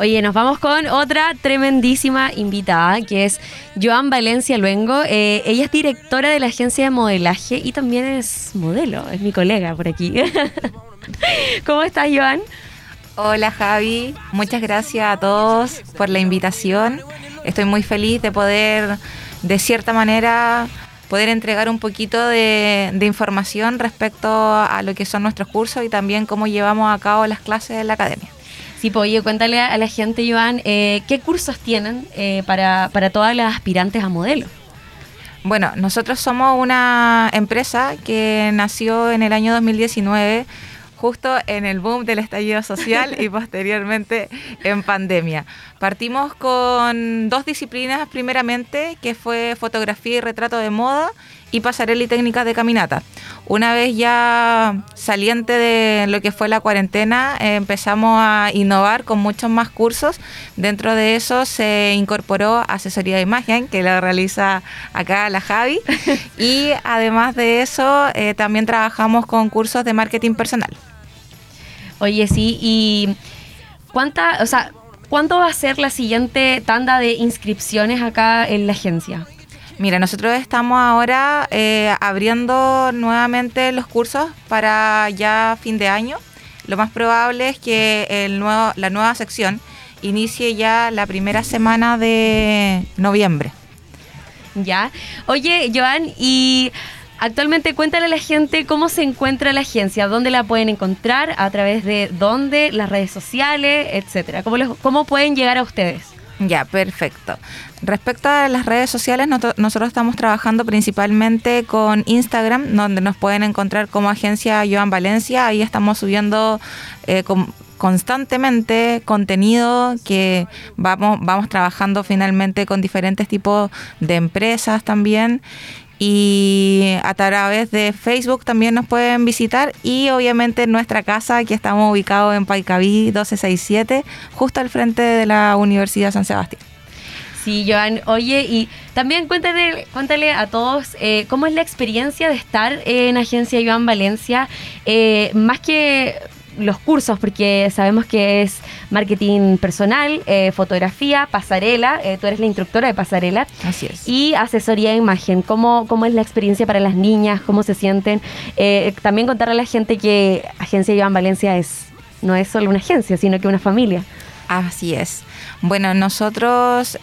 Oye, nos vamos con otra tremendísima invitada, que es Joan Valencia Luengo. Eh, ella es directora de la agencia de modelaje y también es modelo, es mi colega por aquí. ¿Cómo estás, Joan? Hola, Javi. Muchas gracias a todos por la invitación. Estoy muy feliz de poder, de cierta manera, poder entregar un poquito de, información respecto a lo que son nuestros cursos y también cómo llevamos a cabo las clases en la academia. Sí, pues oye, cuéntale a la gente, Joan, eh, ¿qué cursos tienen eh, para, para todas las aspirantes a modelo? Bueno, nosotros somos una empresa que nació en el año 2019 justo en el boom del estallido social y posteriormente en pandemia. Partimos con dos disciplinas primeramente, que fue fotografía y retrato de moda y pasarela y técnicas de caminata. Una vez ya saliente de lo que fue la cuarentena, empezamos a innovar con muchos más cursos. Dentro de eso se incorporó asesoría de imagen, que lo realiza acá la Javi. y además de eso, eh, también trabajamos con cursos de marketing personal. Oye, sí, y ¿cuánta, o sea, cuánto va a ser la siguiente tanda de inscripciones acá en la agencia? Mira, nosotros estamos ahora eh, abriendo nuevamente los cursos para ya fin de año. Lo más probable es que el nuevo, la nueva sección inicie ya la primera semana de noviembre. Ya. Oye, Joan, y Actualmente cuéntale a la gente cómo se encuentra la agencia, dónde la pueden encontrar, a través de dónde, las redes sociales, etcétera. ¿Cómo, cómo pueden llegar a ustedes? Ya, perfecto. Respecto a las redes sociales, nosotros estamos trabajando principalmente con Instagram, donde nos pueden encontrar como agencia Joan Valencia. Ahí estamos subiendo eh, constantemente contenido que vamos, vamos trabajando finalmente con diferentes tipos de empresas también y a través de Facebook también nos pueden visitar y obviamente en nuestra casa que estamos ubicados en Paicaví 1267 justo al frente de la Universidad San Sebastián. Sí, Joan, oye, y también cuéntale, cuéntale a todos eh, cómo es la experiencia de estar en Agencia Joan Valencia, eh, más que los cursos, porque sabemos que es marketing personal, eh, fotografía, pasarela, eh, tú eres la instructora de pasarela. Así es. Y asesoría de imagen, ¿cómo, cómo es la experiencia para las niñas, cómo se sienten. Eh, también contarle a la gente que Agencia Iván Valencia es no es solo una agencia, sino que una familia. Así es. Bueno, nosotros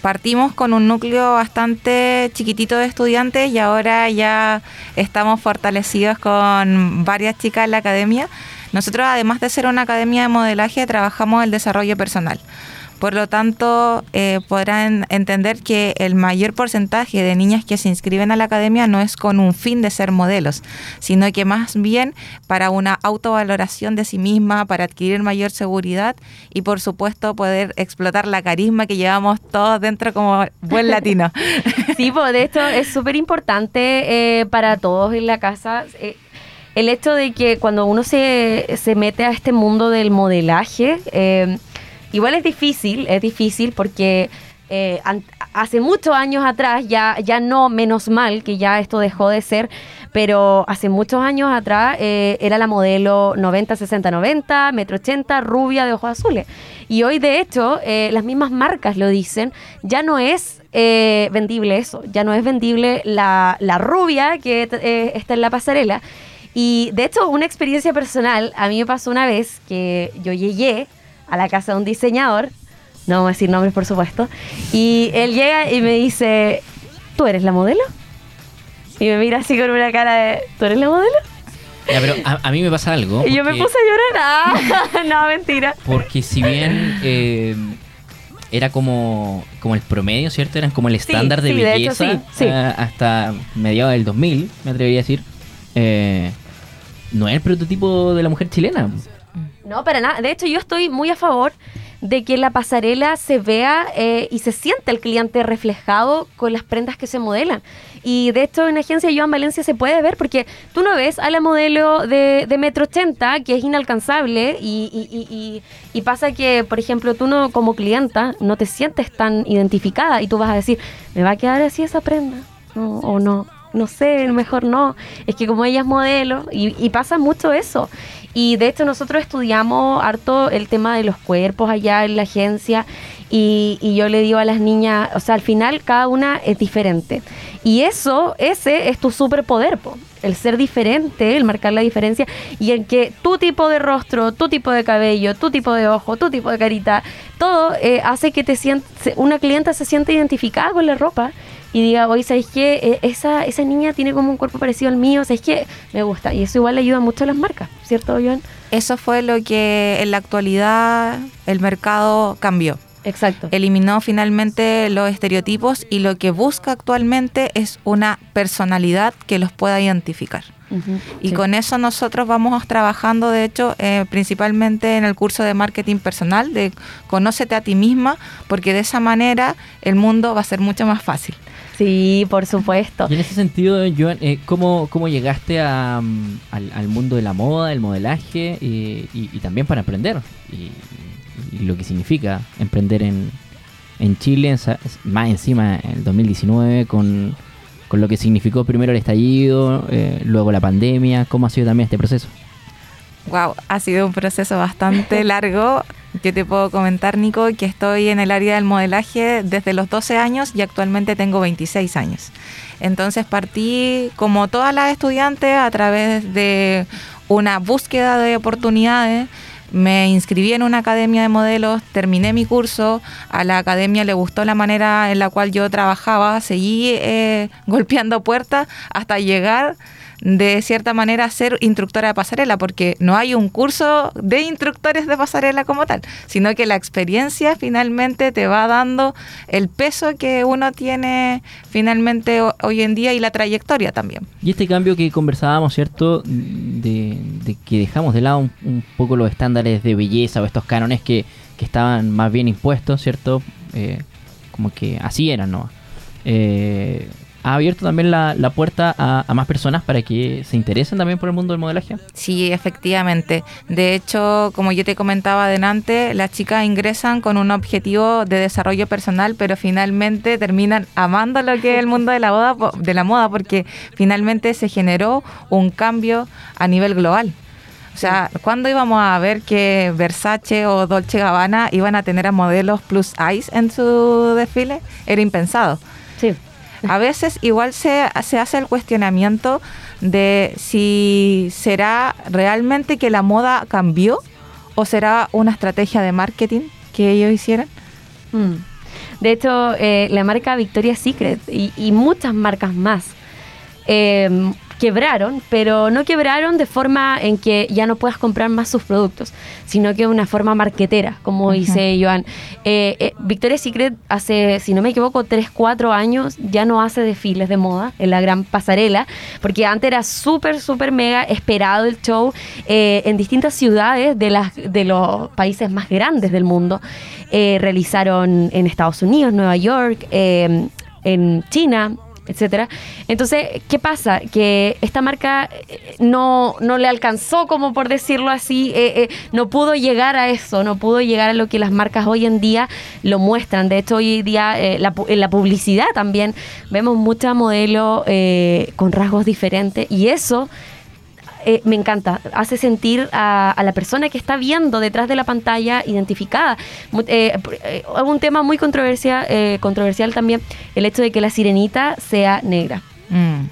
partimos con un núcleo bastante chiquitito de estudiantes y ahora ya estamos fortalecidos con varias chicas en la academia. Nosotros, además de ser una academia de modelaje, trabajamos el desarrollo personal. Por lo tanto, eh, podrán entender que el mayor porcentaje de niñas que se inscriben a la academia no es con un fin de ser modelos, sino que más bien para una autovaloración de sí misma, para adquirir mayor seguridad y por supuesto poder explotar la carisma que llevamos todos dentro como buen latino. Sí, pues de hecho es súper importante eh, para todos en la casa. Eh, el hecho de que cuando uno se, se mete a este mundo del modelaje, eh, Igual es difícil, es difícil porque eh, hace muchos años atrás, ya, ya no menos mal que ya esto dejó de ser, pero hace muchos años atrás eh, era la modelo 90, 60, 90, metro 80, rubia de ojos azules. Y hoy, de hecho, eh, las mismas marcas lo dicen, ya no es vendible eso, ya no es vendible la, la rubia que está en la pasarela. Y de hecho, una experiencia personal, a mí me pasó una vez que yo llegué a la casa de un diseñador, no vamos a decir nombres por supuesto, y él llega y me dice, ¿tú eres la modelo? Y me mira así con una cara de, ¿tú eres la modelo? Ya, pero a, mí me pasa algo. Y yo me puse a llorar. Ah, no, mentira. Porque si bien eh, era como, como el promedio, ¿cierto? Eran como el estándar de belleza eh, hasta mediados del 2000, me atrevería a decir. Eh, no es el prototipo de la mujer chilena. No, para nada. De hecho, yo estoy muy a favor de que la pasarela se vea eh, y se sienta el cliente reflejado con las prendas que se modelan. Y de hecho en agencia Joan Valencia se puede ver porque tú no ves a la modelo de, metro 80 que es inalcanzable y, y, pasa que, por ejemplo, tú no como clienta no te sientes tan identificada y tú vas a decir, ¿me va a quedar así esa prenda? o no no sé, mejor no. Es que como ella es modelo, y, pasa mucho eso. Y de hecho nosotros estudiamos harto el tema de los cuerpos allá en la agencia y, y, yo le digo a las niñas, o sea, al final cada una es diferente. Y eso, ese es tu superpoder, po el ser diferente, el marcar la diferencia y en que tu tipo de rostro, tu tipo de cabello, tu tipo de ojo, tu tipo de carita, todo eh, hace que te una clienta se sienta identificada con la ropa y diga, oye, ¿sabes qué? Eh, esa, esa niña tiene como un cuerpo parecido al mío, ¿sabes qué? Me gusta. Y eso igual le ayuda mucho a las marcas, ¿cierto, Joan? Eso fue lo que en la actualidad el mercado cambió. Exacto. Eliminó finalmente los estereotipos y lo que busca actualmente es una personalidad que los pueda identificar. y con eso nosotros vamos trabajando, de hecho, eh, principalmente en el curso de marketing personal, de conócete a ti misma, porque de esa manera el mundo va a ser mucho más fácil. Sí, por supuesto. Y en ese sentido, Joan, eh, ¿cómo, ¿cómo, llegaste a, mm, al, mundo de la moda, el modelaje y, también para emprender? Y, lo que significa emprender en, en Chile, más encima en el 2019, con, con lo que significó primero el estallido, eh, luego la pandemia. ¿Cómo ha sido también este proceso? Wow, ha sido un proceso bastante largo. Yo te puedo comentar, Nico, que estoy en el área del modelaje desde los 12 años y actualmente tengo 26 años. Entonces partí, como todas las estudiantes, a través de una búsqueda de oportunidades me inscribí en una academia de modelos, terminé mi curso, a la academia le gustó la manera en la cual yo trabajaba, seguí eh, golpeando puertas hasta llegar de cierta manera ser instructora de pasarela, porque no hay un curso de instructores de pasarela como tal, sino que la experiencia finalmente te va dando el peso que uno tiene finalmente hoy en día y la trayectoria también. Y este cambio que conversábamos, ¿cierto? De, que dejamos de lado un, poco los estándares de belleza o estos cánones que, que estaban más bien impuestos, ¿cierto? Eh, como que así eran, ¿no? Eh, ha abierto también la, puerta a, más personas para que se interesen también por el mundo del modelaje? Sí, efectivamente. De hecho, como yo te comentaba adelante, las chicas ingresan con un objetivo de desarrollo personal, pero finalmente terminan amando lo que es el mundo de la moda, de la moda porque finalmente se generó un cambio a nivel global. O sea, ¿cuándo íbamos a ver que Versace o Dolce Gabbana iban a tener a modelos plus ice en su desfile? Era impensado. Sí. A veces igual se, se hace el cuestionamiento de si será realmente que la moda cambió o será una estrategia de marketing que ellos hicieran. Mm. De hecho, eh, la marca Victoria's Secret y, muchas marcas más eh, quebraron, pero no quebraron de forma en que ya no puedas comprar más sus productos, sino que de una forma marquetera, como dice Joan. Eh, eh, Victoria's Secret hace, si no me equivoco, 3, 4 años ya no hace desfiles de moda en la gran pasarela, porque antes era súper, súper mega esperado el show eh, en distintas ciudades de, las, de los países más grandes del mundo. Eh, realizaron en Estados Unidos, Nueva York, en China, etcétera. Entonces, ¿qué pasa? Que esta marca eh, no, no le alcanzó, como por decirlo así, eh, eh, no pudo llegar a eso, no pudo llegar a lo que las marcas hoy en día lo muestran. De hecho, hoy día la, en la publicidad también vemos muchos modelos con rasgos diferentes y eso eh, me encanta. Hace sentir a, la persona que está viendo detrás de la pantalla identificada. Eh, eh, un tema muy controversial, controversial también, el hecho de que la sirenita sea negra. Mm,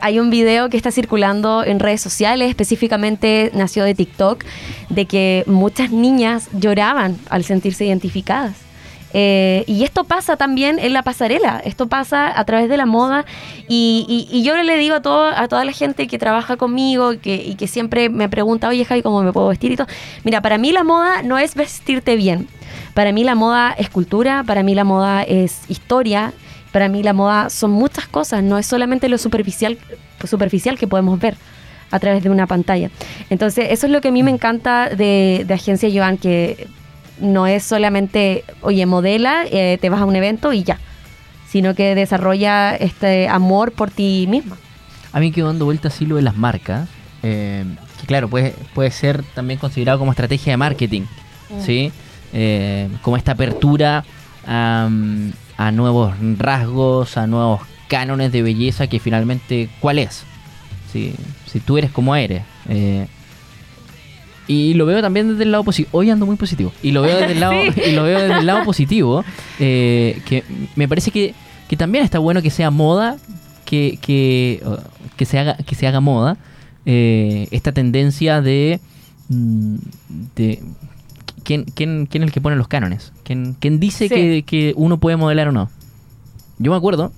hay un video que está circulando en redes sociales, específicamente nació de TikTok, de que muchas niñas lloraban al sentirse identificadas. Eh, y esto pasa también en la pasarela, esto pasa a través de la moda y, yo le digo a, toda la gente que trabaja conmigo y que siempre me pregunta, oye Javi, ¿cómo me puedo vestir y todo? Mira, para mí la moda no es vestirte bien, para mí la moda es cultura, para mí la moda es historia, para mí la moda son muchas cosas, no es solamente lo superficial, que podemos ver a través de una pantalla. Entonces, eso es lo que a mí me encanta de Agencia Joan, que no es solamente, oye, modela, eh, te vas a un evento y ya, sino que desarrolla este amor por ti misma. A mí quedo dando vuelta así lo de las marcas, eh, que claro, puede, puede ser también considerado como estrategia de marketing, mm. ¿sí? Eh, como esta apertura a, nuevos rasgos, a nuevos cánones de belleza que finalmente, ¿cuál es? Si, si tú eres como eres. Y lo veo también desde el lado positivo. Hoy ando muy positivo. Y lo veo desde el lado, y lo veo desde el lado positivo. Eh, que me parece que, que, también está bueno que sea moda, que, que, que, se, haga, que se haga moda. Eh, esta tendencia de, mm, de ¿quién, quién, quién es el que pone los cánones? ¿Quién, quién dice que, que uno puede modelar o no? Yo me acuerdo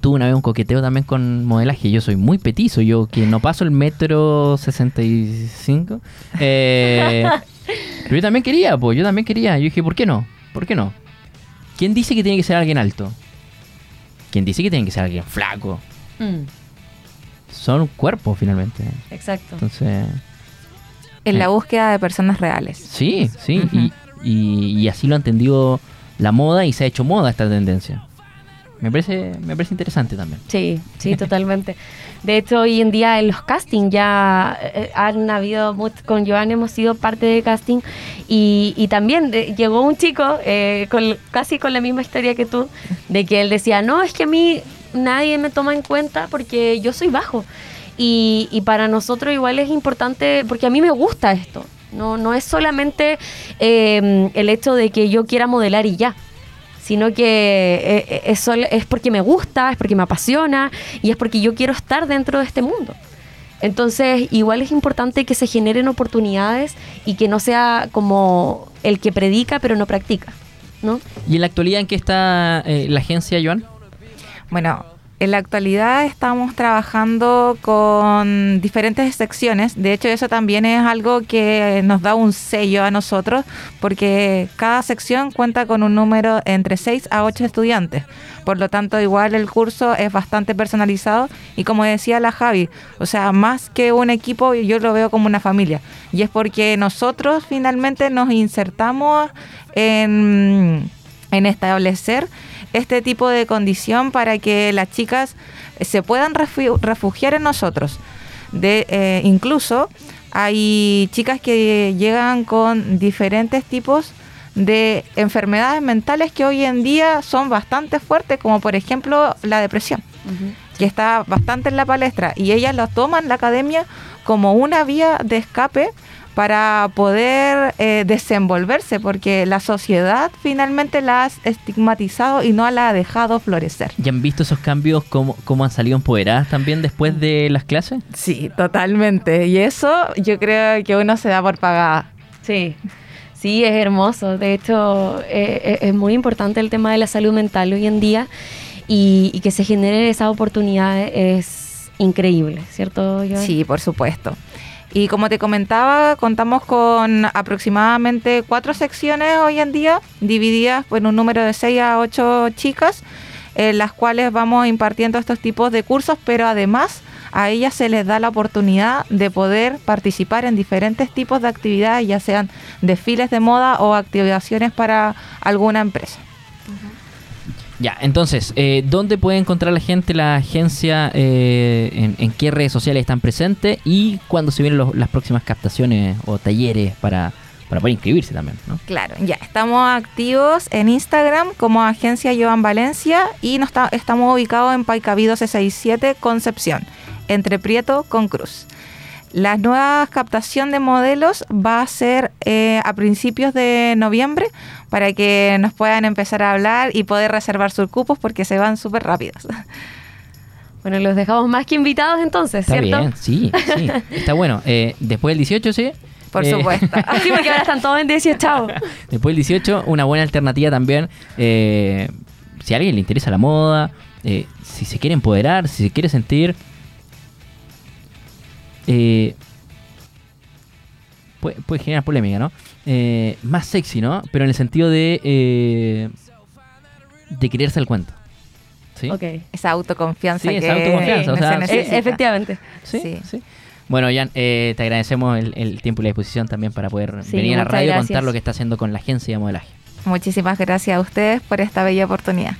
tuve una vez un coqueteo también con modelaje. Yo soy muy petizo, yo que no paso el metro 65. Eh, pero yo también quería, pues, yo también quería. Yo dije, ¿por qué no? ¿Por qué no? ¿Quién dice que tiene que ser alguien alto? ¿Quién dice que tiene que ser alguien flaco? Mm. Son cuerpos finalmente. Exacto. Entonces. En la eh, búsqueda de personas reales. Sí, sí. y, y así lo ha entendido la moda y se ha hecho moda esta tendencia. Me parece, me parece interesante también. Sí, sí, totalmente. De hecho, hoy en día en los castings ya eh, han habido, con Joan hemos sido parte de casting y, también eh, llegó un chico eh, con, casi con la misma historia que tú, de que él decía, no, es que a mí nadie me toma en cuenta porque yo soy bajo. Y, y para nosotros igual es importante, porque a mí me gusta esto. No, no es solamente el hecho de que yo quiera modelar y ya sino que eh, eh, es, es porque me gusta, es porque me apasiona y es porque yo quiero estar dentro de este mundo. Entonces, igual es importante que se generen oportunidades y que no sea como el que predica pero no practica, ¿no? ¿Y en la actualidad en qué está eh, la agencia, Joan? Bueno, en la actualidad estamos trabajando con diferentes secciones. De hecho, eso también es algo que nos da un sello a nosotros, porque cada sección cuenta con un número entre 6 a 8 estudiantes. Por lo tanto, igual el curso es bastante personalizado y como decía la Javi, o sea, más que un equipo, yo lo veo como una familia. Y es porque nosotros finalmente nos insertamos en, en establecer este tipo de condición para que las chicas se puedan refugiar en nosotros. De, eh, incluso hay chicas que llegan con diferentes tipos de enfermedades mentales que hoy en día son bastante fuertes, como por ejemplo la depresión, que está bastante en la palestra, y ellas lo toman la academia como una vía de escape para poder eh, desenvolverse, porque la sociedad finalmente la ha estigmatizado y no la ha dejado florecer. ¿Y han visto esos cambios, cómo, cómo han salido empoderadas también después de las clases? Sí, totalmente. Y eso yo creo que uno se da por pagada. Sí. Sí, es hermoso. De hecho, eh, eh, es muy importante el tema de la salud mental hoy en día y, y que se generen esas oportunidades es increíble, ¿cierto? Sí, por supuesto. Y como te comentaba, contamos con aproximadamente cuatro secciones hoy en día, divididas en un número de seis a ocho chicas, en las cuales vamos impartiendo estos tipos de cursos, pero además a ellas se les da la oportunidad de poder participar en diferentes tipos de actividades, ya sean desfiles de moda o activaciones para alguna empresa. Ya, entonces, eh, ¿dónde puede encontrar la gente la agencia? Eh, en, qué redes sociales están presentes? ¿Y cuándo se vienen las próximas captaciones o talleres para, para poder inscribirse también? ¿no? Claro, ya, estamos activos en Instagram como Agencia Joan Valencia y nos estamos ubicados en Paicabido C67 Concepción, entre Prieto con Cruz. La nueva captación de modelos va a ser eh, a principios de noviembre para que nos puedan empezar a hablar y poder reservar sus cupos porque se van súper rápidos. Bueno, los dejamos más que invitados entonces, Está ¿cierto? Bien, sí, sí. Está bueno. Eh, después del 18, sí. Por eh, supuesto. sí, porque ahora están todos en 18. Después del 18, una buena alternativa también. si a alguien le interesa la moda, si se quiere empoderar, si se quiere sentir eh, puede, generar polémica, ¿no? Eh, más sexy, ¿no? Pero en el sentido de, eh, de quererse el cuento. ¿Sí? Esa autoconfianza. Sí, esa autoconfianza. efectivamente. Sí, sí. Bueno, Jan, te agradecemos el, tiempo y la disposición también para poder venir a la radio y contar lo que está haciendo con la agencia de modelaje. Muchísimas gracias a ustedes por esta bella oportunidad.